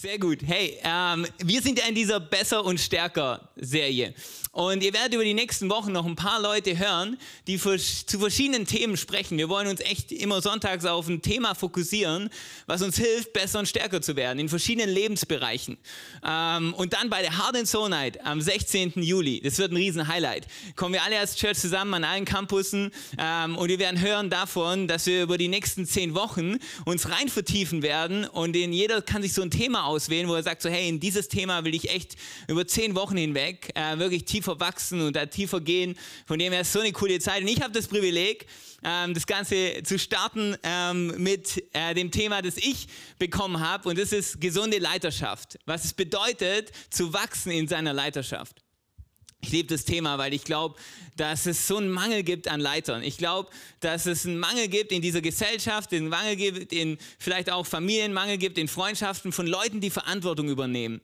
Sehr gut. Hey, ähm, wir sind ja in dieser Besser und Stärker Serie. Und ihr werdet über die nächsten Wochen noch ein paar Leute hören, die für, zu verschiedenen Themen sprechen. Wir wollen uns echt immer sonntags auf ein Thema fokussieren, was uns hilft, besser und stärker zu werden in verschiedenen Lebensbereichen. Ähm, und dann bei der Hard and Soul Night am 16. Juli, das wird ein riesen Highlight, kommen wir alle als Church zusammen an allen Campussen ähm, und wir werden hören davon, dass wir über die nächsten zehn Wochen uns rein vertiefen werden und in jeder kann sich so ein Thema auswählen, wo er sagt so, hey, in dieses Thema will ich echt über zehn Wochen hinweg äh, wirklich tiefer wachsen und da tiefer gehen. Von dem her ist so eine coole Zeit. Und ich habe das Privileg, ähm, das Ganze zu starten ähm, mit äh, dem Thema, das ich bekommen habe. Und das ist gesunde Leiterschaft. Was es bedeutet, zu wachsen in seiner Leiterschaft. Ich liebe das Thema, weil ich glaube, dass es so einen Mangel gibt an Leitern. Ich glaube, dass es einen Mangel gibt in dieser Gesellschaft, einen Mangel gibt in vielleicht auch Familienmangel gibt in Freundschaften von Leuten, die Verantwortung übernehmen.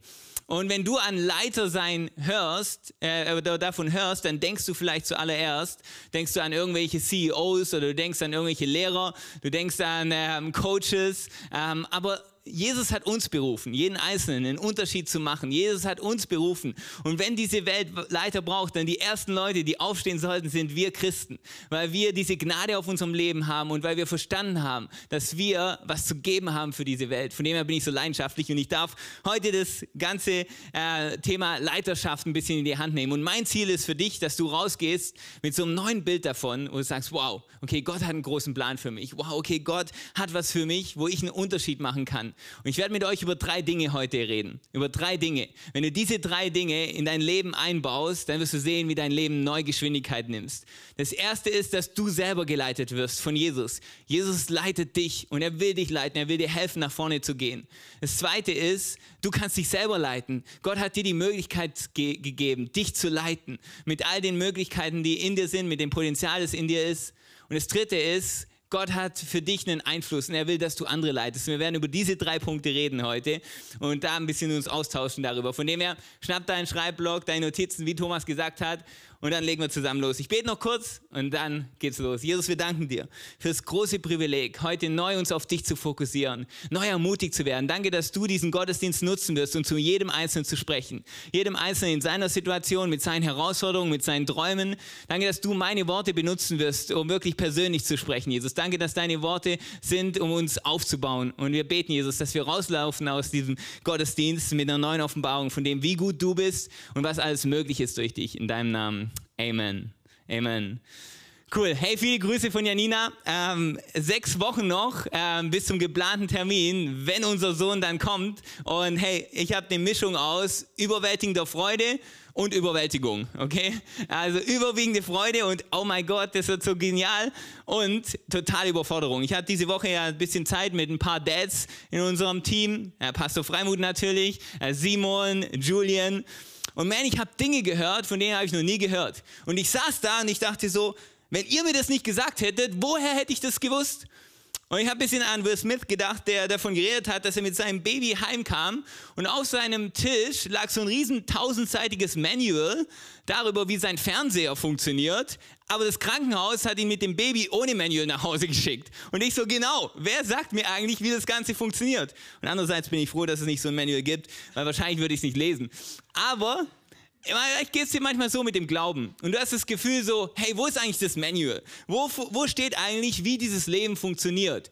Und wenn du an Leiter sein hörst, äh, davon hörst, dann denkst du vielleicht zuallererst, denkst du an irgendwelche CEOs oder du denkst an irgendwelche Lehrer, du denkst an ähm, Coaches, ähm, aber Jesus hat uns berufen, jeden Einzelnen einen Unterschied zu machen. Jesus hat uns berufen. Und wenn diese Welt Leiter braucht, dann die ersten Leute, die aufstehen sollten, sind wir Christen. Weil wir diese Gnade auf unserem Leben haben und weil wir verstanden haben, dass wir was zu geben haben für diese Welt. Von dem her bin ich so leidenschaftlich und ich darf heute das ganze äh, Thema Leiterschaft ein bisschen in die Hand nehmen. Und mein Ziel ist für dich, dass du rausgehst mit so einem neuen Bild davon und sagst, wow, okay, Gott hat einen großen Plan für mich. Wow, okay, Gott hat was für mich, wo ich einen Unterschied machen kann. Und ich werde mit euch über drei Dinge heute reden. Über drei Dinge. Wenn du diese drei Dinge in dein Leben einbaust, dann wirst du sehen, wie dein Leben neue Geschwindigkeit nimmst. Das erste ist, dass du selber geleitet wirst von Jesus. Jesus leitet dich und er will dich leiten. Er will dir helfen, nach vorne zu gehen. Das zweite ist, du kannst dich selber leiten. Gott hat dir die Möglichkeit ge gegeben, dich zu leiten. Mit all den Möglichkeiten, die in dir sind, mit dem Potenzial, das in dir ist. Und das dritte ist, Gott hat für dich einen Einfluss und er will, dass du andere leitest. Wir werden über diese drei Punkte reden heute und da ein bisschen uns austauschen darüber. Von dem her, schnapp deinen Schreibblock, deine Notizen, wie Thomas gesagt hat, und dann legen wir zusammen los. Ich bete noch kurz und dann geht's los. Jesus, wir danken dir für das große Privileg, heute neu uns auf dich zu fokussieren, neu ermutigt zu werden. Danke, dass du diesen Gottesdienst nutzen wirst, um zu jedem Einzelnen zu sprechen. Jedem Einzelnen in seiner Situation, mit seinen Herausforderungen, mit seinen Träumen. Danke, dass du meine Worte benutzen wirst, um wirklich persönlich zu sprechen, Jesus. Danke, dass deine Worte sind, um uns aufzubauen. Und wir beten, Jesus, dass wir rauslaufen aus diesem Gottesdienst mit einer neuen Offenbarung von dem, wie gut du bist und was alles möglich ist durch dich. In deinem Namen. Amen. Amen. Cool. Hey, viele Grüße von Janina. Ähm, sechs Wochen noch ähm, bis zum geplanten Termin, wenn unser Sohn dann kommt. Und hey, ich habe eine Mischung aus überwältigender Freude und Überwältigung. Okay? Also überwiegende Freude und oh mein Gott, das wird so genial und total Überforderung. Ich hatte diese Woche ja ein bisschen Zeit mit ein paar Dads in unserem Team. Pastor Freimut natürlich, äh, Simon, Julian. Und man, ich habe Dinge gehört, von denen habe ich noch nie gehört. Und ich saß da und ich dachte so, wenn ihr mir das nicht gesagt hättet, woher hätte ich das gewusst? Und ich habe ein bisschen an Will Smith gedacht, der davon geredet hat, dass er mit seinem Baby heimkam und auf seinem Tisch lag so ein riesen tausendseitiges Manual darüber, wie sein Fernseher funktioniert. Aber das Krankenhaus hat ihn mit dem Baby ohne Manual nach Hause geschickt. Und ich so, genau, wer sagt mir eigentlich, wie das Ganze funktioniert? Und andererseits bin ich froh, dass es nicht so ein Manual gibt, weil wahrscheinlich würde ich es nicht lesen. Aber Vielleicht geht es dir manchmal so mit dem Glauben und du hast das Gefühl so, hey, wo ist eigentlich das Manual? Wo, wo steht eigentlich, wie dieses Leben funktioniert?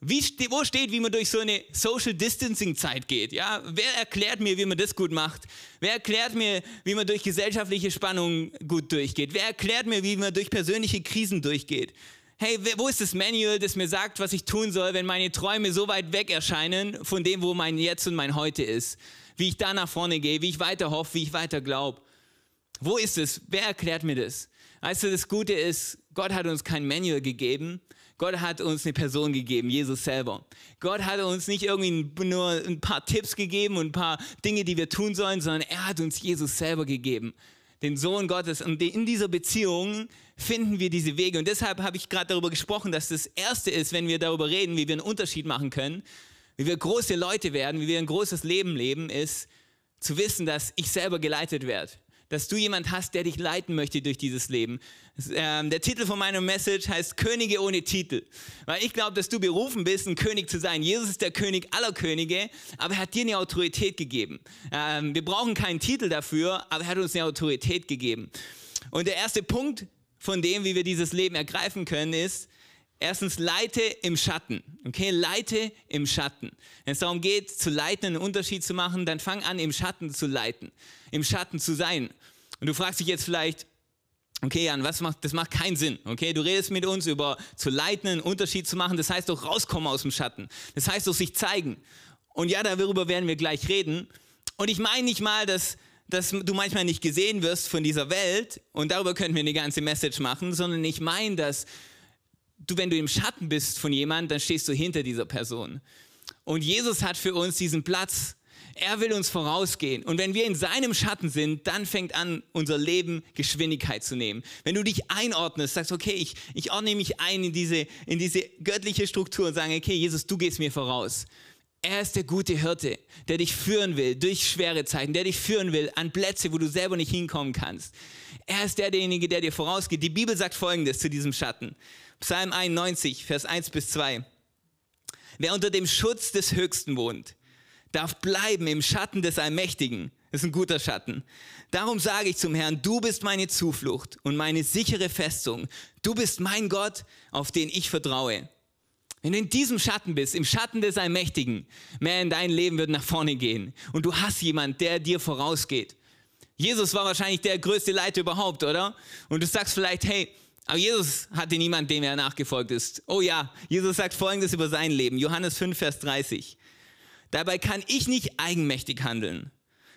Wie, wo steht, wie man durch so eine Social Distancing Zeit geht? Ja, wer erklärt mir, wie man das gut macht? Wer erklärt mir, wie man durch gesellschaftliche Spannungen gut durchgeht? Wer erklärt mir, wie man durch persönliche Krisen durchgeht? Hey, wo ist das Manual, das mir sagt, was ich tun soll, wenn meine Träume so weit weg erscheinen von dem, wo mein Jetzt und mein Heute ist? Wie ich da nach vorne gehe, wie ich weiter hoffe, wie ich weiter glaube. Wo ist es? Wer erklärt mir das? Weißt du, das Gute ist, Gott hat uns kein Manual gegeben. Gott hat uns eine Person gegeben, Jesus selber. Gott hat uns nicht irgendwie nur ein paar Tipps gegeben und ein paar Dinge, die wir tun sollen, sondern er hat uns Jesus selber gegeben. den Sohn Gottes. Und in dieser Beziehung finden wir diese Wege. Und deshalb habe ich gerade darüber gesprochen, dass das Erste ist, wenn wir darüber reden, wie wir einen Unterschied machen können, wie wir große Leute werden, wie wir ein großes Leben leben, ist zu wissen, dass ich selber geleitet werde dass du jemand hast, der dich leiten möchte durch dieses Leben. Ähm, der Titel von meiner Message heißt Könige ohne Titel. Weil ich glaube, dass du berufen bist, ein König zu sein. Jesus ist der König aller Könige, aber er hat dir eine Autorität gegeben. Ähm, wir brauchen keinen Titel dafür, aber er hat uns eine Autorität gegeben. Und der erste Punkt von dem, wie wir dieses Leben ergreifen können, ist, Erstens, leite im Schatten. Okay, leite im Schatten. Wenn es darum geht, zu leiten, einen Unterschied zu machen, dann fang an, im Schatten zu leiten, im Schatten zu sein. Und du fragst dich jetzt vielleicht, okay, Jan, was macht, das macht keinen Sinn. Okay, du redest mit uns über zu leiten, einen Unterschied zu machen. Das heißt doch rauskommen aus dem Schatten. Das heißt doch sich zeigen. Und ja, darüber werden wir gleich reden. Und ich meine nicht mal, dass, dass du manchmal nicht gesehen wirst von dieser Welt. Und darüber könnten wir eine ganze Message machen, sondern ich meine, dass du, wenn du im Schatten bist von jemandem, dann stehst du hinter dieser Person. Und Jesus hat für uns diesen Platz. Er will uns vorausgehen. Und wenn wir in seinem Schatten sind, dann fängt an, unser Leben Geschwindigkeit zu nehmen. Wenn du dich einordnest, sagst, okay, ich, ich ordne mich ein in diese, in diese göttliche Struktur und sage, okay, Jesus, du gehst mir voraus. Er ist der gute Hirte, der dich führen will durch schwere Zeiten, der dich führen will an Plätze, wo du selber nicht hinkommen kannst. Er ist derjenige, der dir vorausgeht. Die Bibel sagt Folgendes zu diesem Schatten. Psalm 91, Vers 1 bis 2. Wer unter dem Schutz des Höchsten wohnt, darf bleiben im Schatten des Allmächtigen. Das ist ein guter Schatten. Darum sage ich zum Herrn, du bist meine Zuflucht und meine sichere Festung. Du bist mein Gott, auf den ich vertraue. Wenn du in diesem Schatten bist, im Schatten des Allmächtigen, mehr in dein Leben wird nach vorne gehen. Und du hast jemand, der dir vorausgeht. Jesus war wahrscheinlich der größte Leiter überhaupt, oder? Und du sagst vielleicht, hey, aber Jesus hatte niemand, dem er nachgefolgt ist. Oh ja, Jesus sagt Folgendes über sein Leben. Johannes 5, Vers 30. Dabei kann ich nicht eigenmächtig handeln,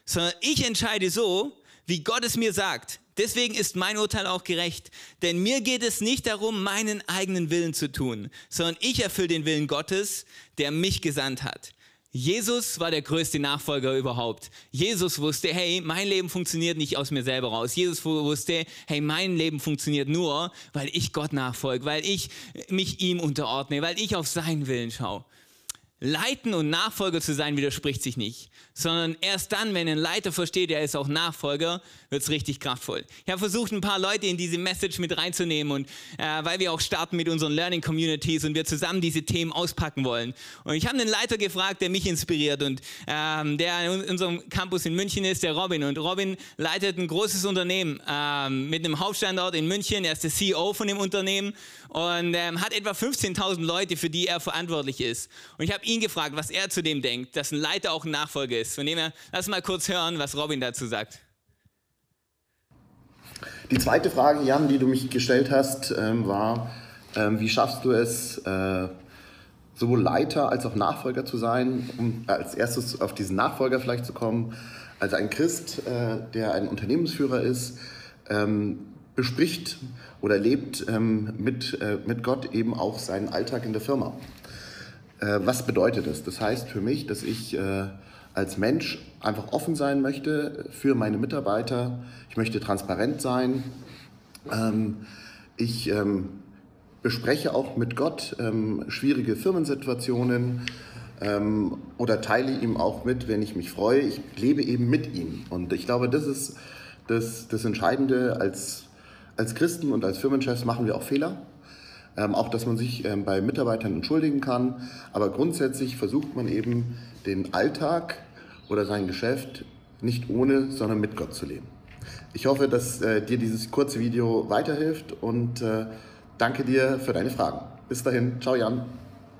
sondern ich entscheide so, wie Gott es mir sagt. Deswegen ist mein Urteil auch gerecht. Denn mir geht es nicht darum, meinen eigenen Willen zu tun, sondern ich erfülle den Willen Gottes, der mich gesandt hat. Jesus war der größte Nachfolger überhaupt. Jesus wusste, hey, mein Leben funktioniert nicht aus mir selber raus. Jesus wusste, hey, mein Leben funktioniert nur, weil ich Gott nachfolge, weil ich mich ihm unterordne, weil ich auf seinen Willen schaue. Leiten und Nachfolger zu sein widerspricht sich nicht, sondern erst dann, wenn ein Leiter versteht, er ist auch Nachfolger, wird es richtig kraftvoll. Ich habe versucht, ein paar Leute in diese Message mit reinzunehmen und äh, weil wir auch starten mit unseren Learning Communities und wir zusammen diese Themen auspacken wollen. Und ich habe einen Leiter gefragt, der mich inspiriert und ähm, der in unserem Campus in München ist, der Robin. Und Robin leitet ein großes Unternehmen ähm, mit einem Hauptstandort in München. Er ist der CEO von dem Unternehmen und ähm, hat etwa 15.000 Leute, für die er verantwortlich ist. Und ich habe ihn gefragt, was er zu dem denkt, dass ein Leiter auch ein Nachfolger ist. Von dem her, lass mal kurz hören, was Robin dazu sagt. Die zweite Frage, Jan, die du mich gestellt hast, ähm, war, ähm, wie schaffst du es, äh, sowohl Leiter als auch Nachfolger zu sein, um als erstes auf diesen Nachfolger vielleicht zu kommen, als ein Christ, äh, der ein Unternehmensführer ist, ähm, bespricht oder lebt mit, äh, mit Gott eben auch seinen Alltag in der Firma. Äh, was bedeutet das? Das heißt für mich, dass ich äh, als Mensch einfach offen sein möchte für meine Mitarbeiter. Ich möchte transparent sein. Ähm, ich ähm, bespreche auch mit Gott ähm, schwierige Firmensituationen oder teile ihm auch mit, wenn ich mich freue. Ich lebe eben mit ihm. Und ich glaube, das ist das, das Entscheidende. Als, als Christen und als Firmenchefs machen wir auch Fehler. Ähm, auch, dass man sich ähm, bei Mitarbeitern entschuldigen kann. Aber grundsätzlich versucht man eben den Alltag oder sein Geschäft nicht ohne, sondern mit Gott zu leben. Ich hoffe, dass äh, dir dieses kurze Video weiterhilft und äh, danke dir für deine Fragen. Bis dahin, ciao Jan.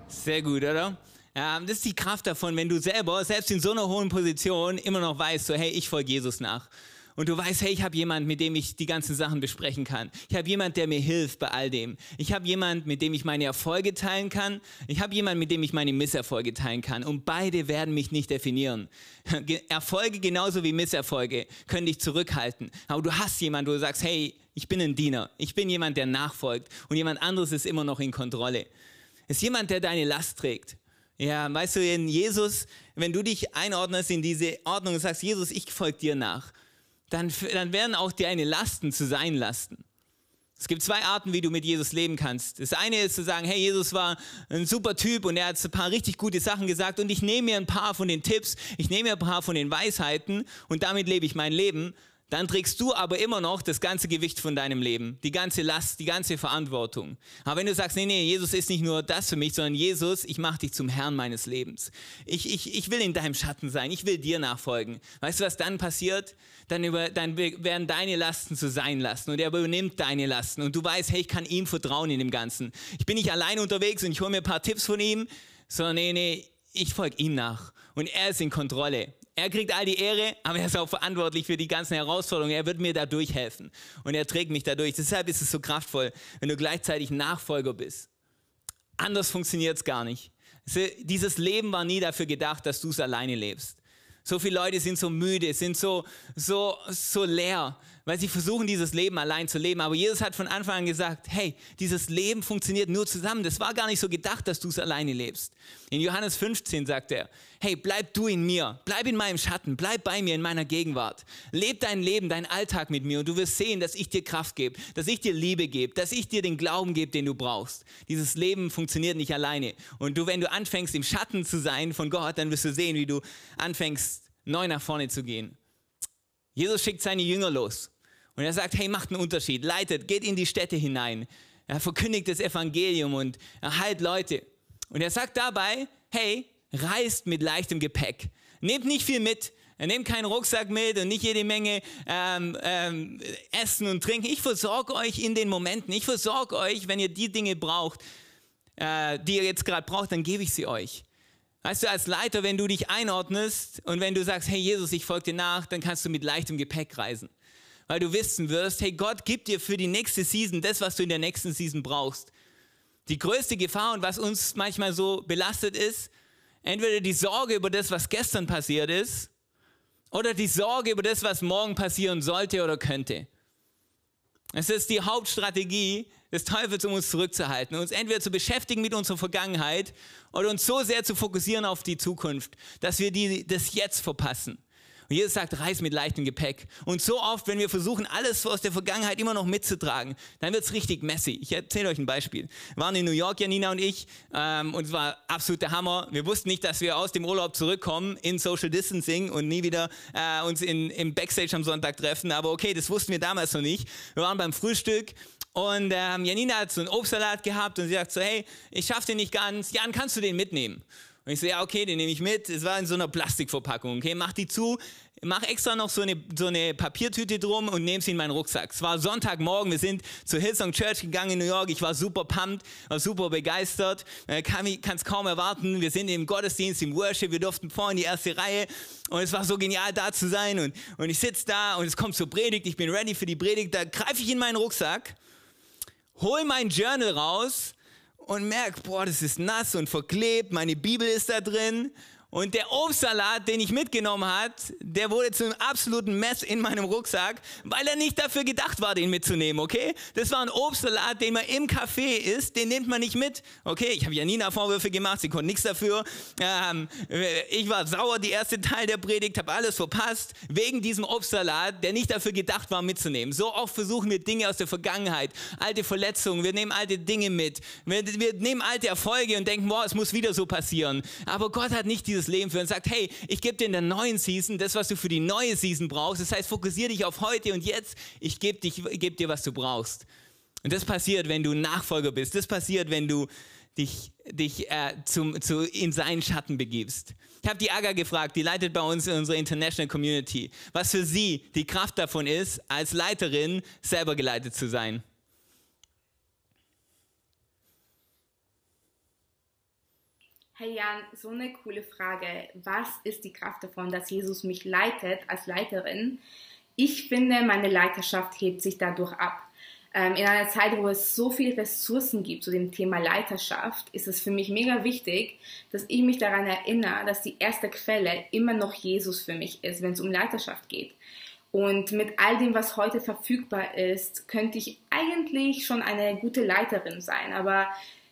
Sehr gut, oder? Ähm, das ist die Kraft davon, wenn du selber, selbst in so einer hohen Position, immer noch weißt, so, hey, ich folge Jesus nach und du weißt, hey, ich habe jemanden, mit dem ich die ganzen Sachen besprechen kann. Ich habe jemanden, der mir hilft bei all dem. Ich habe jemanden, mit dem ich meine Erfolge teilen kann. Ich habe jemanden, mit dem ich meine Misserfolge teilen kann. Und beide werden mich nicht definieren. Erfolge genauso wie Misserfolge können dich zurückhalten. Aber du hast jemanden, wo du sagst, hey, ich bin ein Diener. Ich bin jemand, der nachfolgt. Und jemand anderes ist immer noch in Kontrolle. Ist jemand, der deine Last trägt. Ja, weißt du, in Jesus, wenn du dich einordnest in diese Ordnung und sagst, Jesus, ich folge dir nach, dann, dann werden auch deine Lasten zu sein Lasten. Es gibt zwei Arten, wie du mit Jesus leben kannst. Das eine ist zu sagen, hey, Jesus war ein super Typ und er hat ein paar richtig gute Sachen gesagt und ich nehme mir ein paar von den Tipps, ich nehme mir ein paar von den Weisheiten und damit lebe ich mein Leben dann trägst du aber immer noch das ganze Gewicht von deinem Leben, die ganze Last, die ganze Verantwortung. Aber wenn du sagst, nee, nee, Jesus ist nicht nur das für mich, sondern Jesus, ich mache dich zum Herrn meines Lebens. Ich, ich, ich will in deinem Schatten sein, ich will dir nachfolgen. Weißt du, was dann passiert? Dann, über, dann werden deine Lasten zu sein lassen und er übernimmt deine Lasten und du weißt, hey, ich kann ihm vertrauen in dem Ganzen. Ich bin nicht allein unterwegs und ich hole mir ein paar Tipps von ihm, sondern nee, nee, ich folge ihm nach und er ist in Kontrolle. Er kriegt all die Ehre, aber er ist auch verantwortlich für die ganzen Herausforderungen. Er wird mir dadurch helfen und er trägt mich dadurch. Deshalb ist es so kraftvoll, wenn du gleichzeitig Nachfolger bist. Anders funktioniert es gar nicht. Dieses Leben war nie dafür gedacht, dass du es alleine lebst. So viele Leute sind so müde, sind so, so, so leer, weil sie versuchen, dieses Leben allein zu leben. Aber Jesus hat von Anfang an gesagt, hey, dieses Leben funktioniert nur zusammen. Das war gar nicht so gedacht, dass du es alleine lebst. In Johannes 15 sagt er, hey, bleib du in mir, bleib in meinem Schatten, bleib bei mir in meiner Gegenwart. Leb dein Leben, deinen Alltag mit mir und du wirst sehen, dass ich dir Kraft gebe, dass ich dir Liebe gebe, dass ich dir den Glauben gebe, den du brauchst. Dieses Leben funktioniert nicht alleine. Und du, wenn du anfängst, im Schatten zu sein von Gott, dann wirst du sehen, wie du anfängst, neu nach vorne zu gehen. Jesus schickt seine Jünger los und er sagt, hey, macht einen Unterschied, leitet, geht in die Städte hinein, er verkündigt das Evangelium und erhalt Leute. Und er sagt dabei, hey, reist mit leichtem Gepäck. Nehmt nicht viel mit, nehmt keinen Rucksack mit und nicht jede Menge ähm, ähm, Essen und Trinken. Ich versorge euch in den Momenten. Ich versorge euch, wenn ihr die Dinge braucht, äh, die ihr jetzt gerade braucht, dann gebe ich sie euch. Weißt du, als Leiter, wenn du dich einordnest und wenn du sagst, hey Jesus, ich folge dir nach, dann kannst du mit leichtem Gepäck reisen. Weil du wissen wirst, hey Gott gibt dir für die nächste Season das, was du in der nächsten Season brauchst. Die größte Gefahr und was uns manchmal so belastet ist, entweder die Sorge über das, was gestern passiert ist, oder die Sorge über das, was morgen passieren sollte oder könnte. Es ist die Hauptstrategie des Teufels, um uns zurückzuhalten, uns entweder zu beschäftigen mit unserer Vergangenheit oder uns so sehr zu fokussieren auf die Zukunft, dass wir die, das Jetzt verpassen. Und Jesus sagt, reis mit leichtem Gepäck. Und so oft, wenn wir versuchen, alles aus der Vergangenheit immer noch mitzutragen, dann wird es richtig messy. Ich erzähle euch ein Beispiel. Wir waren in New York, Janina und ich, ähm, und es war absolut der Hammer. Wir wussten nicht, dass wir aus dem Urlaub zurückkommen in Social Distancing und nie wieder äh, uns in, im Backstage am Sonntag treffen. Aber okay, das wussten wir damals noch nicht. Wir waren beim Frühstück und ähm, Janina hat so einen Obstsalat gehabt und sie sagt so, hey, ich schaffe den nicht ganz. Jan, kannst du den mitnehmen? Und ich so, ja, okay, den nehme ich mit. Es war in so einer Plastikverpackung, okay, mach die zu, mach extra noch so eine, so eine Papiertüte drum und nehme sie in meinen Rucksack. Es war Sonntagmorgen, wir sind zur Hillsong Church gegangen in New York. Ich war super pumped, war super begeistert, äh, kann es kaum erwarten. Wir sind im Gottesdienst, im Worship, wir durften vorhin die erste Reihe und es war so genial da zu sein und, und ich sitze da und es kommt zur Predigt, ich bin ready für die Predigt, da greife ich in meinen Rucksack hol mein Journal raus und merke, boah, das ist nass und verklebt, meine Bibel ist da drin und der Obstsalat, den ich mitgenommen hat, der wurde zum absoluten Mess in meinem Rucksack, weil er nicht dafür gedacht war, den mitzunehmen, okay? Das war ein Obstsalat, den man im Café isst, den nimmt man nicht mit, okay? Ich habe Janina Vorwürfe gemacht, sie konnte nichts dafür. Ähm, ich war sauer, die erste Teil der Predigt, habe alles verpasst, wegen diesem Obstsalat, der nicht dafür gedacht war, mitzunehmen. So oft versuchen wir Dinge aus der Vergangenheit, alte Verletzungen, wir nehmen alte Dinge mit, wir, wir nehmen alte Erfolge und denken, boah, es muss wieder so passieren. Aber Gott hat nicht dieses dieses Leben führen und sagt, hey, ich gebe dir in der neuen Season das, was du für die neue Season brauchst. Das heißt, fokussiere dich auf heute und jetzt. Ich gebe geb dir, was du brauchst. Und das passiert, wenn du Nachfolger bist. Das passiert, wenn du dich, dich äh, zum, zu, in seinen Schatten begibst. Ich habe die Aga gefragt, die leitet bei uns in unserer International Community, was für sie die Kraft davon ist, als Leiterin selber geleitet zu sein. Hey Jan, so eine coole Frage. Was ist die Kraft davon, dass Jesus mich leitet als Leiterin? Ich finde, meine Leiterschaft hebt sich dadurch ab. Ähm, in einer Zeit, wo es so viele Ressourcen gibt zu dem Thema Leiterschaft, ist es für mich mega wichtig, dass ich mich daran erinnere, dass die erste Quelle immer noch Jesus für mich ist, wenn es um Leiterschaft geht. Und mit all dem, was heute verfügbar ist, könnte ich eigentlich schon eine gute Leiterin sein. Aber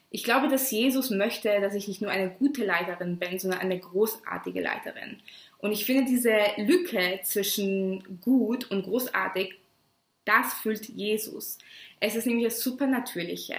ich glaube, dass Jesus möchte, dass ich nicht nur eine gute Leiterin bin, sondern eine großartige Leiterin. Und ich finde diese Lücke zwischen gut und großartig, das füllt Jesus. Es ist nämlich das Supernatürliche,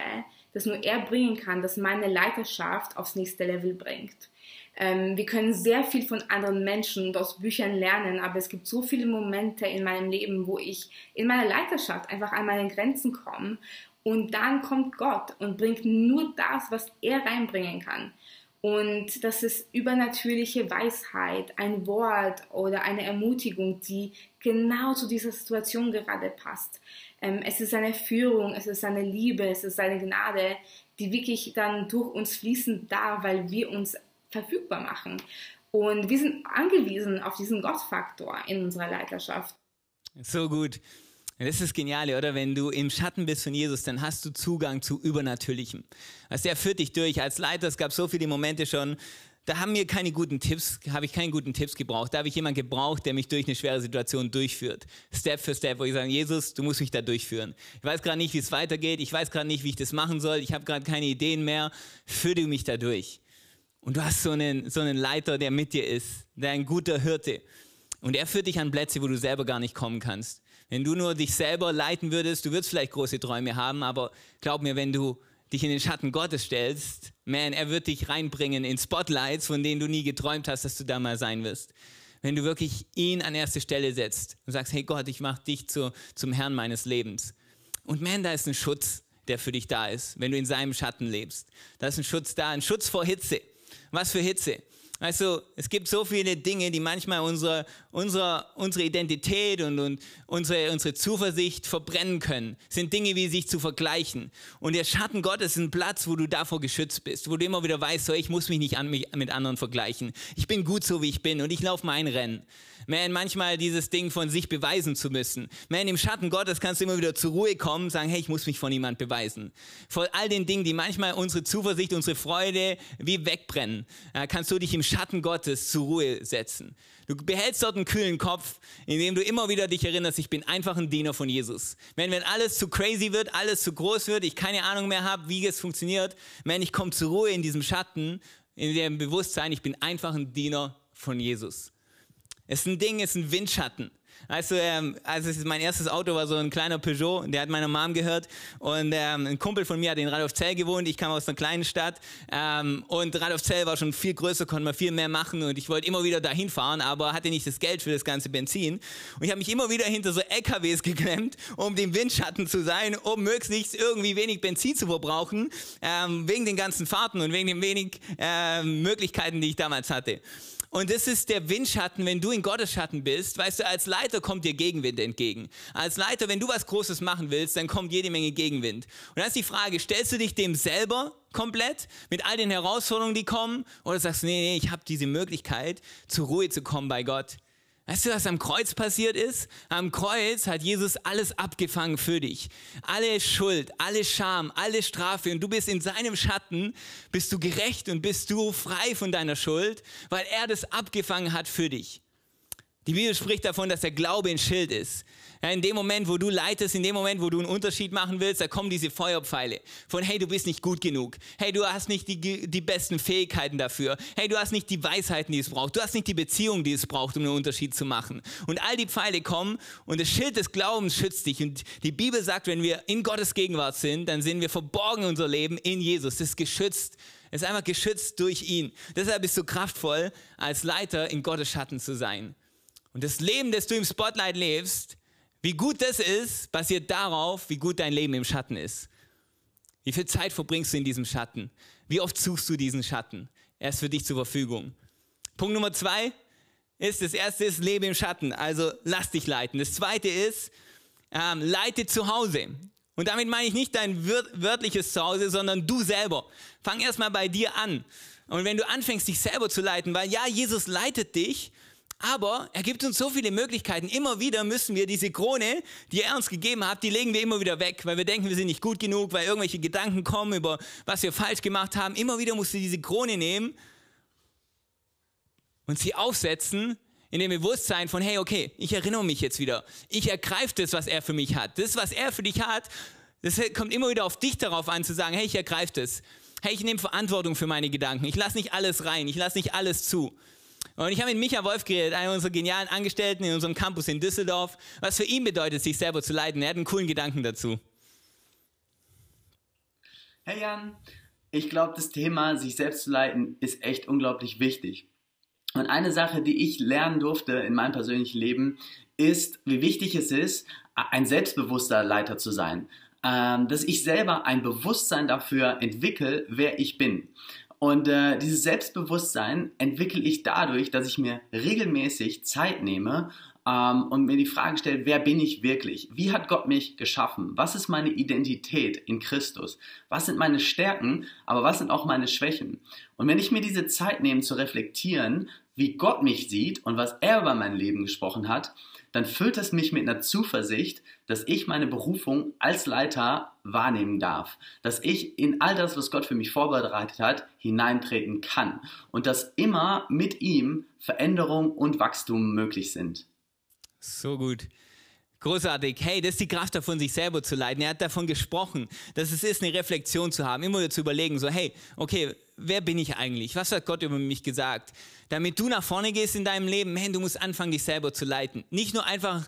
das nur er bringen kann, das meine Leiterschaft aufs nächste Level bringt. Ähm, wir können sehr viel von anderen Menschen und aus Büchern lernen, aber es gibt so viele Momente in meinem Leben, wo ich in meiner Leiterschaft einfach an meine Grenzen komme und dann kommt Gott und bringt nur das, was er reinbringen kann. Und das ist übernatürliche Weisheit, ein Wort oder eine Ermutigung, die genau zu dieser Situation gerade passt. Ähm, es ist eine Führung, es ist eine Liebe, es ist eine Gnade, die wirklich dann durch uns fließen darf, weil wir uns verfügbar machen. Und wir sind angewiesen auf diesen Gottfaktor in unserer Leiterschaft. So gut. Das ist genial, oder? Wenn du im Schatten bist von Jesus, dann hast du Zugang zu Übernatürlichem. Also er führt dich durch. Als Leiter, es gab so viele Momente schon, da haben mir keine guten Tipps, habe ich keine guten Tipps gebraucht. Da habe ich jemanden gebraucht, der mich durch eine schwere Situation durchführt. Step für Step, wo ich sage, Jesus, du musst mich da durchführen. Ich weiß gerade nicht, wie es weitergeht. Ich weiß gerade nicht, wie ich das machen soll. Ich habe gerade keine Ideen mehr. Führe du mich da durch. Und du hast so einen, so einen Leiter, der mit dir ist, der ein guter Hirte. Und er führt dich an Plätze, wo du selber gar nicht kommen kannst. Wenn du nur dich selber leiten würdest, du würdest vielleicht große Träume haben, aber glaub mir, wenn du dich in den Schatten Gottes stellst, man, er wird dich reinbringen in Spotlights, von denen du nie geträumt hast, dass du da mal sein wirst. Wenn du wirklich ihn an erste Stelle setzt und sagst, hey Gott, ich mache dich zu, zum Herrn meines Lebens. Und man, da ist ein Schutz, der für dich da ist, wenn du in seinem Schatten lebst. Da ist ein Schutz da, ein Schutz vor Hitze. Was für Hitze? Weißt du, es gibt so viele Dinge, die manchmal unsere, unsere, unsere Identität und, und unsere, unsere Zuversicht verbrennen können. Es sind Dinge wie sich zu vergleichen. Und der Schatten Gottes ist ein Platz, wo du davor geschützt bist, wo du immer wieder weißt, so, ich muss mich nicht an mich, mit anderen vergleichen. Ich bin gut so, wie ich bin und ich laufe mein Rennen. Man, manchmal dieses Ding von sich beweisen zu müssen. Man, im Schatten Gottes kannst du immer wieder zur Ruhe kommen, sagen, hey, ich muss mich von niemand beweisen. Vor all den Dingen, die manchmal unsere Zuversicht, unsere Freude wie wegbrennen, äh, kannst du dich im Schatten Gottes zur Ruhe setzen. Du behältst dort einen kühlen Kopf, indem du immer wieder dich erinnerst, ich bin einfach ein Diener von Jesus. Wenn, wenn alles zu crazy wird, alles zu groß wird, ich keine Ahnung mehr habe, wie es funktioniert, wenn ich komme zur Ruhe in diesem Schatten, in dem Bewusstsein, ich bin einfach ein Diener von Jesus. Es ist ein Ding, es ist ein Windschatten. Also, ähm, also mein erstes Auto war so ein kleiner Peugeot, der hat meiner Mom gehört und ähm, ein Kumpel von mir hat in Radolfzell gewohnt, ich kam aus einer kleinen Stadt ähm, und Radolfzell war schon viel größer, konnte man viel mehr machen und ich wollte immer wieder dahin fahren, aber hatte nicht das Geld für das ganze Benzin und ich habe mich immer wieder hinter so LKWs geklemmt, um dem Windschatten zu sein, um möglichst irgendwie wenig Benzin zu verbrauchen, ähm, wegen den ganzen Fahrten und wegen den wenig äh, Möglichkeiten, die ich damals hatte. Und das ist der Windschatten, wenn du in Gottes Schatten bist. Weißt du, als Leiter kommt dir Gegenwind entgegen. Als Leiter, wenn du was Großes machen willst, dann kommt jede Menge Gegenwind. Und dann ist die Frage, stellst du dich dem selber komplett mit all den Herausforderungen, die kommen? Oder sagst du, nee, nee, ich habe diese Möglichkeit, zur Ruhe zu kommen bei Gott. Weißt du, was am Kreuz passiert ist? Am Kreuz hat Jesus alles abgefangen für dich. Alle Schuld, alle Scham, alle Strafe und du bist in seinem Schatten, bist du gerecht und bist du frei von deiner Schuld, weil er das abgefangen hat für dich. Die Bibel spricht davon, dass der Glaube ein Schild ist. Ja, in dem Moment, wo du leitest, in dem Moment, wo du einen Unterschied machen willst, da kommen diese Feuerpfeile von, hey, du bist nicht gut genug. Hey, du hast nicht die, die besten Fähigkeiten dafür. Hey, du hast nicht die Weisheiten, die es braucht. Du hast nicht die Beziehung, die es braucht, um einen Unterschied zu machen. Und all die Pfeile kommen und das Schild des Glaubens schützt dich. Und die Bibel sagt, wenn wir in Gottes Gegenwart sind, dann sind wir verborgen in unser Leben in Jesus. Das ist geschützt. Es ist einfach geschützt durch ihn. Deshalb bist du kraftvoll, als Leiter in Gottes Schatten zu sein. Und das Leben, das du im Spotlight lebst, wie gut das ist, basiert darauf, wie gut dein Leben im Schatten ist. Wie viel Zeit verbringst du in diesem Schatten? Wie oft suchst du diesen Schatten? Er ist für dich zur Verfügung. Punkt Nummer zwei ist, das erste ist, lebe im Schatten, also lass dich leiten. Das zweite ist, ähm, leite zu Hause. Und damit meine ich nicht dein wörtliches Zuhause, sondern du selber. Fang erstmal bei dir an. Und wenn du anfängst, dich selber zu leiten, weil ja, Jesus leitet dich, aber er gibt uns so viele Möglichkeiten. Immer wieder müssen wir diese Krone, die er uns gegeben hat, die legen wir immer wieder weg, weil wir denken, wir sind nicht gut genug, weil irgendwelche Gedanken kommen über was wir falsch gemacht haben. Immer wieder musst du diese Krone nehmen und sie aufsetzen in dem Bewusstsein von, hey, okay, ich erinnere mich jetzt wieder. Ich ergreife das, was er für mich hat. Das, was er für dich hat, das kommt immer wieder auf dich darauf an, zu sagen, hey, ich ergreife das. Hey, ich nehme Verantwortung für meine Gedanken. Ich lasse nicht alles rein. Ich lasse nicht alles zu. Und ich habe mit Micha Wolf geredet, einer unserer genialen Angestellten in unserem Campus in Düsseldorf, was für ihn bedeutet, sich selber zu leiten. Er hat einen coolen Gedanken dazu. Hey Jan, ich glaube, das Thema, sich selbst zu leiten, ist echt unglaublich wichtig. Und eine Sache, die ich lernen durfte in meinem persönlichen Leben, ist, wie wichtig es ist, ein selbstbewusster Leiter zu sein. Ähm, dass ich selber ein Bewusstsein dafür entwickle, wer ich bin. Und äh, dieses Selbstbewusstsein entwickle ich dadurch, dass ich mir regelmäßig Zeit nehme ähm, und mir die Frage stelle, wer bin ich wirklich? Wie hat Gott mich geschaffen? Was ist meine Identität in Christus? Was sind meine Stärken, aber was sind auch meine Schwächen? Und wenn ich mir diese Zeit nehme zu reflektieren, wie Gott mich sieht und was er über mein Leben gesprochen hat, dann füllt es mich mit einer Zuversicht, dass ich meine Berufung als Leiter wahrnehmen darf, dass ich in all das, was Gott für mich vorbereitet hat, hineintreten kann und dass immer mit ihm Veränderung und Wachstum möglich sind. So gut. Großartig. Hey, das ist die Kraft davon, sich selber zu leiten. Er hat davon gesprochen, dass es ist, eine Reflexion zu haben, immer wieder zu überlegen, so, hey, okay, wer bin ich eigentlich? Was hat Gott über mich gesagt? Damit du nach vorne gehst in deinem Leben, man, du musst anfangen, dich selber zu leiten. Nicht nur einfach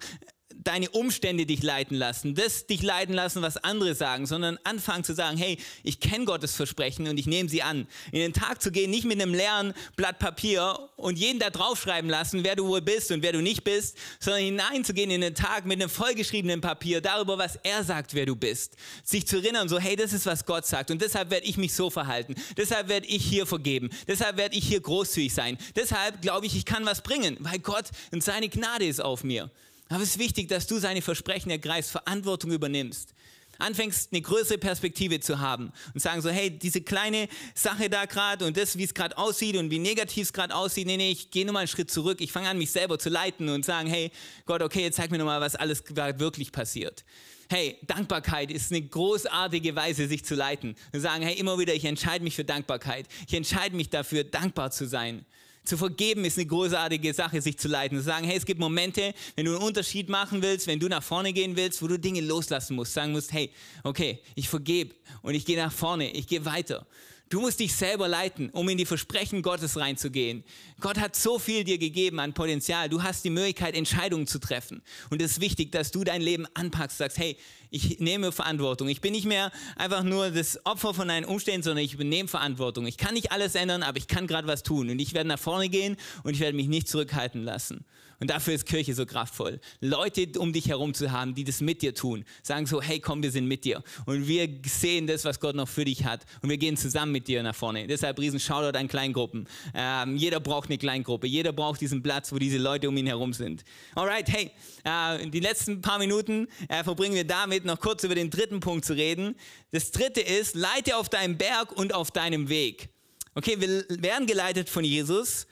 deine Umstände dich leiten lassen, das dich leiten lassen, was andere sagen, sondern anfangen zu sagen, hey, ich kenne Gottes Versprechen und ich nehme sie an. In den Tag zu gehen, nicht mit einem leeren Blatt Papier und jeden da draufschreiben lassen, wer du wohl bist und wer du nicht bist, sondern hineinzugehen in den Tag mit einem vollgeschriebenen Papier darüber, was er sagt, wer du bist. Sich zu erinnern, so, hey, das ist, was Gott sagt und deshalb werde ich mich so verhalten. Deshalb werde ich hier vergeben. Deshalb werde ich hier großzügig sein. Deshalb glaube ich, ich kann was bringen, weil Gott und seine Gnade ist auf mir. Aber es ist wichtig, dass du seine Versprechen ergreifst, Verantwortung übernimmst. Anfängst, eine größere Perspektive zu haben und sagen so, hey, diese kleine Sache da gerade und das, wie es gerade aussieht und wie negativ es gerade aussieht, nee, nee, ich gehe nur mal einen Schritt zurück. Ich fange an, mich selber zu leiten und sagen, hey, Gott, okay, jetzt zeig mir nochmal, was alles wirklich passiert. Hey, Dankbarkeit ist eine großartige Weise, sich zu leiten. Und sagen, hey, immer wieder, ich entscheide mich für Dankbarkeit. Ich entscheide mich dafür, dankbar zu sein. Zu vergeben ist eine großartige Sache, sich zu leiten. Zu sagen, hey, es gibt Momente, wenn du einen Unterschied machen willst, wenn du nach vorne gehen willst, wo du Dinge loslassen musst. Sagen musst, hey, okay, ich vergebe und ich gehe nach vorne, ich gehe weiter. Du musst dich selber leiten, um in die Versprechen Gottes reinzugehen. Gott hat so viel dir gegeben an Potenzial. Du hast die Möglichkeit, Entscheidungen zu treffen. Und es ist wichtig, dass du dein Leben anpackst, sagst, hey, ich nehme Verantwortung. Ich bin nicht mehr einfach nur das Opfer von deinen Umständen, sondern ich übernehme Verantwortung. Ich kann nicht alles ändern, aber ich kann gerade was tun. Und ich werde nach vorne gehen und ich werde mich nicht zurückhalten lassen. Und dafür ist Kirche so kraftvoll. Leute um dich herum zu haben, die das mit dir tun. Sagen so, hey, komm, wir sind mit dir. Und wir sehen das, was Gott noch für dich hat. Und wir gehen zusammen mit dir nach vorne. Deshalb riesen Shoutout an Kleingruppen. Ähm, jeder braucht eine Kleingruppe. Jeder braucht diesen Platz, wo diese Leute um ihn herum sind. Alright, hey, äh, die letzten paar Minuten äh, verbringen wir damit, noch kurz über den dritten Punkt zu reden. Das dritte ist, leite auf deinem Berg und auf deinem Weg. Okay, wir werden geleitet von Jesus.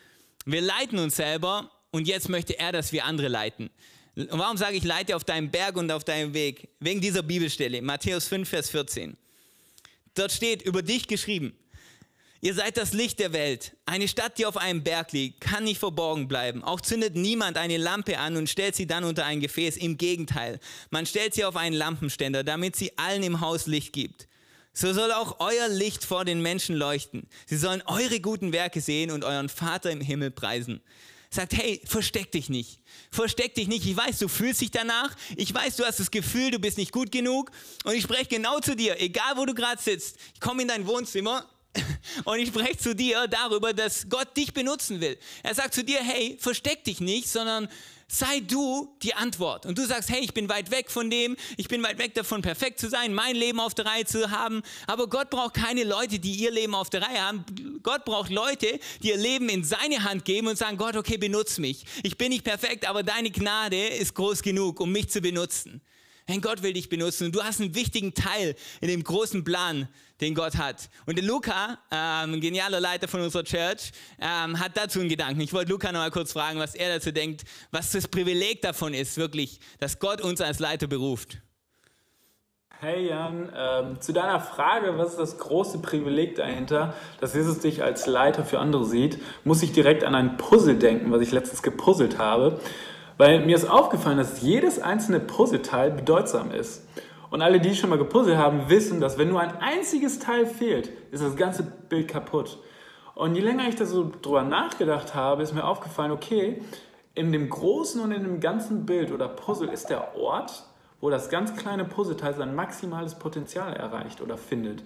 Wir leiten uns selber und jetzt möchte er, dass wir andere leiten. Und warum sage ich, leite auf deinem Berg und auf deinem Weg? Wegen dieser Bibelstelle, Matthäus 5, Vers 14. Dort steht über dich geschrieben, ihr seid das Licht der Welt. Eine Stadt, die auf einem Berg liegt, kann nicht verborgen bleiben. Auch zündet niemand eine Lampe an und stellt sie dann unter ein Gefäß. Im Gegenteil, man stellt sie auf einen Lampenständer, damit sie allen im Haus Licht gibt. So soll auch euer Licht vor den Menschen leuchten. Sie sollen eure guten Werke sehen und euren Vater im Himmel preisen sagt, hey, versteck dich nicht. Versteck dich nicht. Ich weiß, du fühlst dich danach. Ich weiß, du hast das Gefühl, du bist nicht gut genug. Und ich spreche genau zu dir, egal wo du gerade sitzt. Ich komme in dein Wohnzimmer und ich spreche zu dir darüber, dass Gott dich benutzen will. Er sagt zu dir, hey, versteck dich nicht, sondern sei du die Antwort. Und du sagst, hey, ich bin weit weg von dem, ich bin weit weg davon, perfekt zu sein, mein Leben auf der Reihe zu haben. Aber Gott braucht keine Leute, die ihr Leben auf der Reihe haben. Gott braucht Leute, die ihr Leben in seine Hand geben und sagen, Gott, okay, benutze mich. Ich bin nicht perfekt, aber deine Gnade ist groß genug, um mich zu benutzen. Denn Gott will dich benutzen und du hast einen wichtigen Teil in dem großen Plan, den Gott hat. Und der Luca, ähm, genialer Leiter von unserer Church, ähm, hat dazu einen Gedanken. Ich wollte Luca noch mal kurz fragen, was er dazu denkt, was das Privileg davon ist, wirklich, dass Gott uns als Leiter beruft. Hey Jan, ähm, zu deiner Frage, was ist das große Privileg dahinter, dass Jesus dich als Leiter für andere sieht, muss ich direkt an ein Puzzle denken, was ich letztens gepuzzelt habe. Weil mir ist aufgefallen, dass jedes einzelne Puzzleteil bedeutsam ist. Und alle, die schon mal gepuzzelt haben, wissen, dass wenn nur ein einziges Teil fehlt, ist das ganze Bild kaputt. Und je länger ich da so drüber nachgedacht habe, ist mir aufgefallen, okay, in dem großen und in dem ganzen Bild oder Puzzle ist der Ort, wo das ganz kleine Puzzleteil sein maximales Potenzial erreicht oder findet.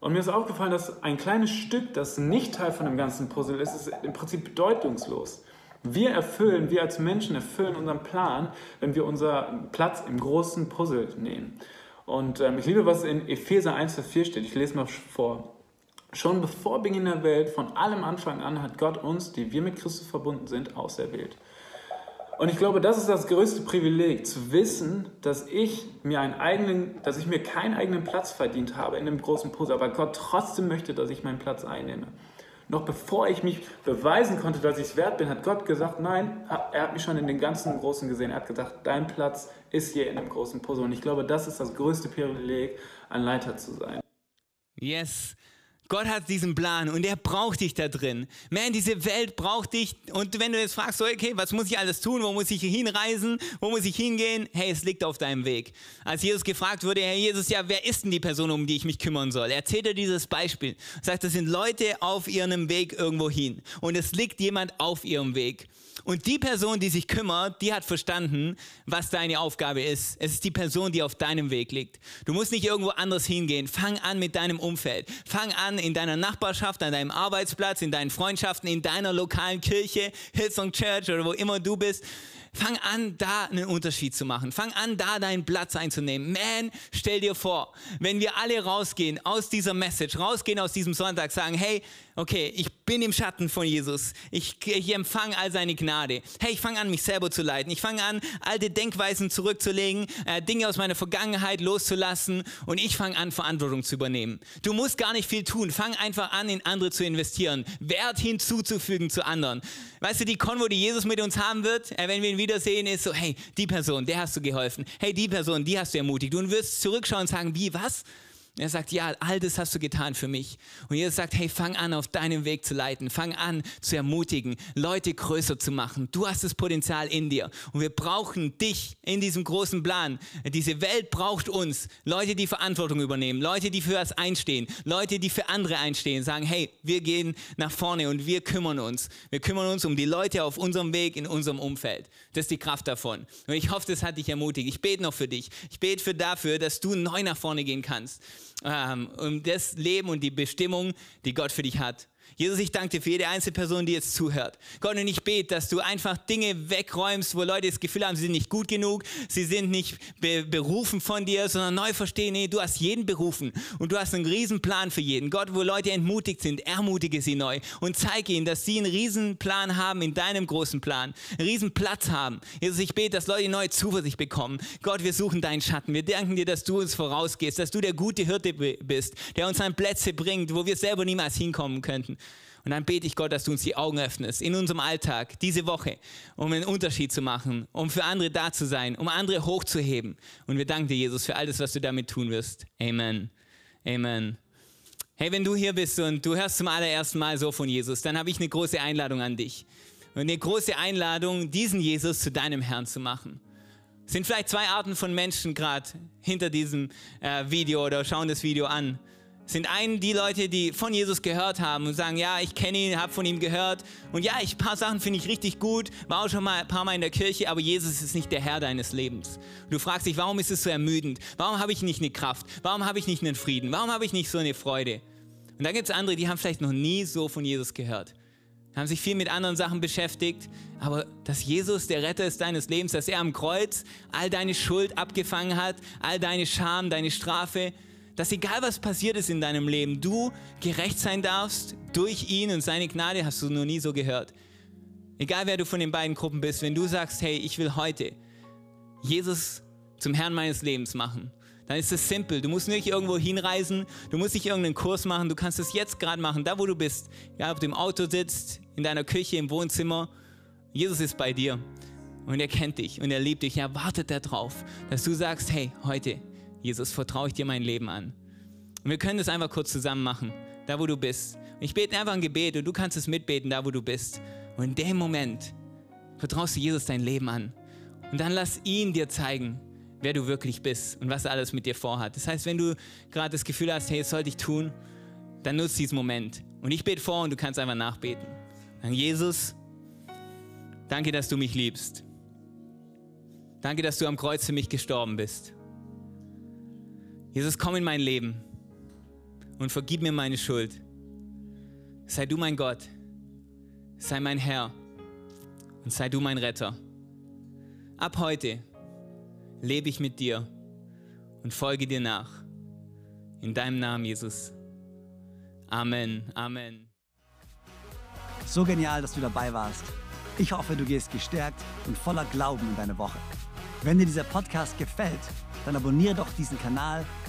Und mir ist aufgefallen, dass ein kleines Stück, das nicht Teil von dem ganzen Puzzle ist, ist im Prinzip bedeutungslos. Wir erfüllen, wir als Menschen erfüllen unseren Plan, wenn wir unseren Platz im großen Puzzle nehmen. Und ähm, ich liebe, was in Epheser 1, Vers 4 steht. Ich lese mal vor. Schon bevor Beginn der Welt, von allem Anfang an, hat Gott uns, die wir mit Christus verbunden sind, auserwählt. Und ich glaube, das ist das größte Privileg, zu wissen, dass ich mir einen eigenen, dass ich mir keinen eigenen Platz verdient habe in dem großen Puzzle, aber Gott trotzdem möchte, dass ich meinen Platz einnehme. Noch bevor ich mich beweisen konnte, dass ich es wert bin, hat Gott gesagt, nein, er hat mich schon in den ganzen Großen gesehen. Er hat gesagt, dein Platz ist hier in dem großen Puzzle. Und ich glaube, das ist das größte Privileg, ein Leiter zu sein. Yes. Gott hat diesen Plan und er braucht dich da drin. Man, diese Welt braucht dich. Und wenn du jetzt fragst, okay, was muss ich alles tun? Wo muss ich hinreisen? Wo muss ich hingehen? Hey, es liegt auf deinem Weg. Als Jesus gefragt wurde, Herr Jesus, ja, wer ist denn die Person, um die ich mich kümmern soll? Er erzählt er dieses Beispiel. Er sagt, das sind Leute auf ihrem Weg irgendwo hin. Und es liegt jemand auf ihrem Weg. Und die Person, die sich kümmert, die hat verstanden, was deine Aufgabe ist. Es ist die Person, die auf deinem Weg liegt. Du musst nicht irgendwo anders hingehen. Fang an mit deinem Umfeld. Fang an in deiner Nachbarschaft, an deinem Arbeitsplatz, in deinen Freundschaften, in deiner lokalen Kirche, Hillsong Church oder wo immer du bist. Fang an, da einen Unterschied zu machen. Fang an, da deinen Platz einzunehmen. Man, stell dir vor, wenn wir alle rausgehen aus dieser Message, rausgehen aus diesem Sonntag, sagen, hey, okay, ich bin im Schatten von Jesus. Ich, ich empfange all seine Gnade. Hey, ich fange an, mich selber zu leiten. Ich fange an, alte Denkweisen zurückzulegen, äh, Dinge aus meiner Vergangenheit loszulassen und ich fange an, Verantwortung zu übernehmen. Du musst gar nicht viel tun. Fang einfach an, in andere zu investieren, Wert hinzuzufügen zu anderen. Weißt du, die Konvo, die Jesus mit uns haben wird, äh, wenn wir ihn wiedersehen, ist so, hey, die Person, der hast du geholfen. Hey, die Person, die hast du ermutigt. Du wirst zurückschauen und sagen, wie, was? Er sagt, ja, all das hast du getan für mich. Und Jesus sagt, hey, fang an, auf deinem Weg zu leiten. Fang an, zu ermutigen, Leute größer zu machen. Du hast das Potenzial in dir. Und wir brauchen dich in diesem großen Plan. Diese Welt braucht uns. Leute, die Verantwortung übernehmen. Leute, die für was einstehen. Leute, die für andere einstehen. Sagen, hey, wir gehen nach vorne und wir kümmern uns. Wir kümmern uns um die Leute auf unserem Weg, in unserem Umfeld. Das ist die Kraft davon. Und ich hoffe, das hat dich ermutigt. Ich bete noch für dich. Ich bete für dafür, dass du neu nach vorne gehen kannst um das Leben und die Bestimmung, die Gott für dich hat. Jesus, ich danke dir für jede einzelne Person, die jetzt zuhört. Gott, und ich bete, dass du einfach Dinge wegräumst, wo Leute das Gefühl haben, sie sind nicht gut genug, sie sind nicht be berufen von dir, sondern neu verstehen, nee, du hast jeden berufen und du hast einen riesen Plan für jeden. Gott, wo Leute entmutigt sind, ermutige sie neu und zeige ihnen, dass sie einen riesen Plan haben in deinem großen Plan, einen riesen Platz haben. Jesus, ich bete, dass Leute neue Zuversicht bekommen. Gott, wir suchen deinen Schatten. Wir danken dir, dass du uns vorausgehst, dass du der gute Hirte bist, der uns an Plätze bringt, wo wir selber niemals hinkommen könnten. Und dann bete ich Gott, dass du uns die Augen öffnest in unserem Alltag, diese Woche, um einen Unterschied zu machen, um für andere da zu sein, um andere hochzuheben. Und wir danken dir, Jesus, für alles, was du damit tun wirst. Amen. Amen. Hey, wenn du hier bist und du hörst zum allerersten Mal so von Jesus, dann habe ich eine große Einladung an dich. Und eine große Einladung, diesen Jesus zu deinem Herrn zu machen. Sind vielleicht zwei Arten von Menschen gerade hinter diesem äh, Video oder schauen das Video an sind einen die Leute, die von Jesus gehört haben und sagen, ja, ich kenne ihn, habe von ihm gehört und ja, ich, ein paar Sachen finde ich richtig gut, war auch schon mal ein paar Mal in der Kirche, aber Jesus ist nicht der Herr deines Lebens. Und du fragst dich, warum ist es so ermüdend? Warum habe ich nicht eine Kraft? Warum habe ich nicht einen Frieden? Warum habe ich nicht so eine Freude? Und dann gibt es andere, die haben vielleicht noch nie so von Jesus gehört. Haben sich viel mit anderen Sachen beschäftigt, aber dass Jesus der Retter ist deines Lebens, dass er am Kreuz all deine Schuld abgefangen hat, all deine Scham, deine Strafe, dass egal was passiert ist in deinem Leben, du gerecht sein darfst durch ihn und seine Gnade, hast du noch nie so gehört. Egal wer du von den beiden Gruppen bist, wenn du sagst, hey, ich will heute Jesus zum Herrn meines Lebens machen, dann ist es simpel. Du musst nicht irgendwo hinreisen, du musst nicht irgendeinen Kurs machen, du kannst es jetzt gerade machen, da wo du bist. Ja, ob du im Auto sitzt, in deiner Küche, im Wohnzimmer. Jesus ist bei dir und er kennt dich und er liebt dich. Er wartet darauf, dass du sagst, hey, heute Jesus, vertraue ich dir mein Leben an. Und wir können das einfach kurz zusammen machen, da wo du bist. ich bete einfach ein Gebet und du kannst es mitbeten, da wo du bist. Und in dem Moment vertraust du Jesus dein Leben an. Und dann lass ihn dir zeigen, wer du wirklich bist und was er alles mit dir vorhat. Das heißt, wenn du gerade das Gefühl hast, hey, das sollte ich tun, dann nutze diesen Moment Und ich bete vor und du kannst einfach nachbeten. Dann Jesus, danke, dass du mich liebst. Danke, dass du am Kreuz für mich gestorben bist. Jesus, komm in mein Leben und vergib mir meine Schuld. Sei du mein Gott, sei mein Herr und sei du mein Retter. Ab heute lebe ich mit dir und folge dir nach. In deinem Namen, Jesus. Amen. Amen. So genial, dass du dabei warst. Ich hoffe, du gehst gestärkt und voller Glauben in deine Woche. Wenn dir dieser Podcast gefällt, dann abonniere doch diesen Kanal,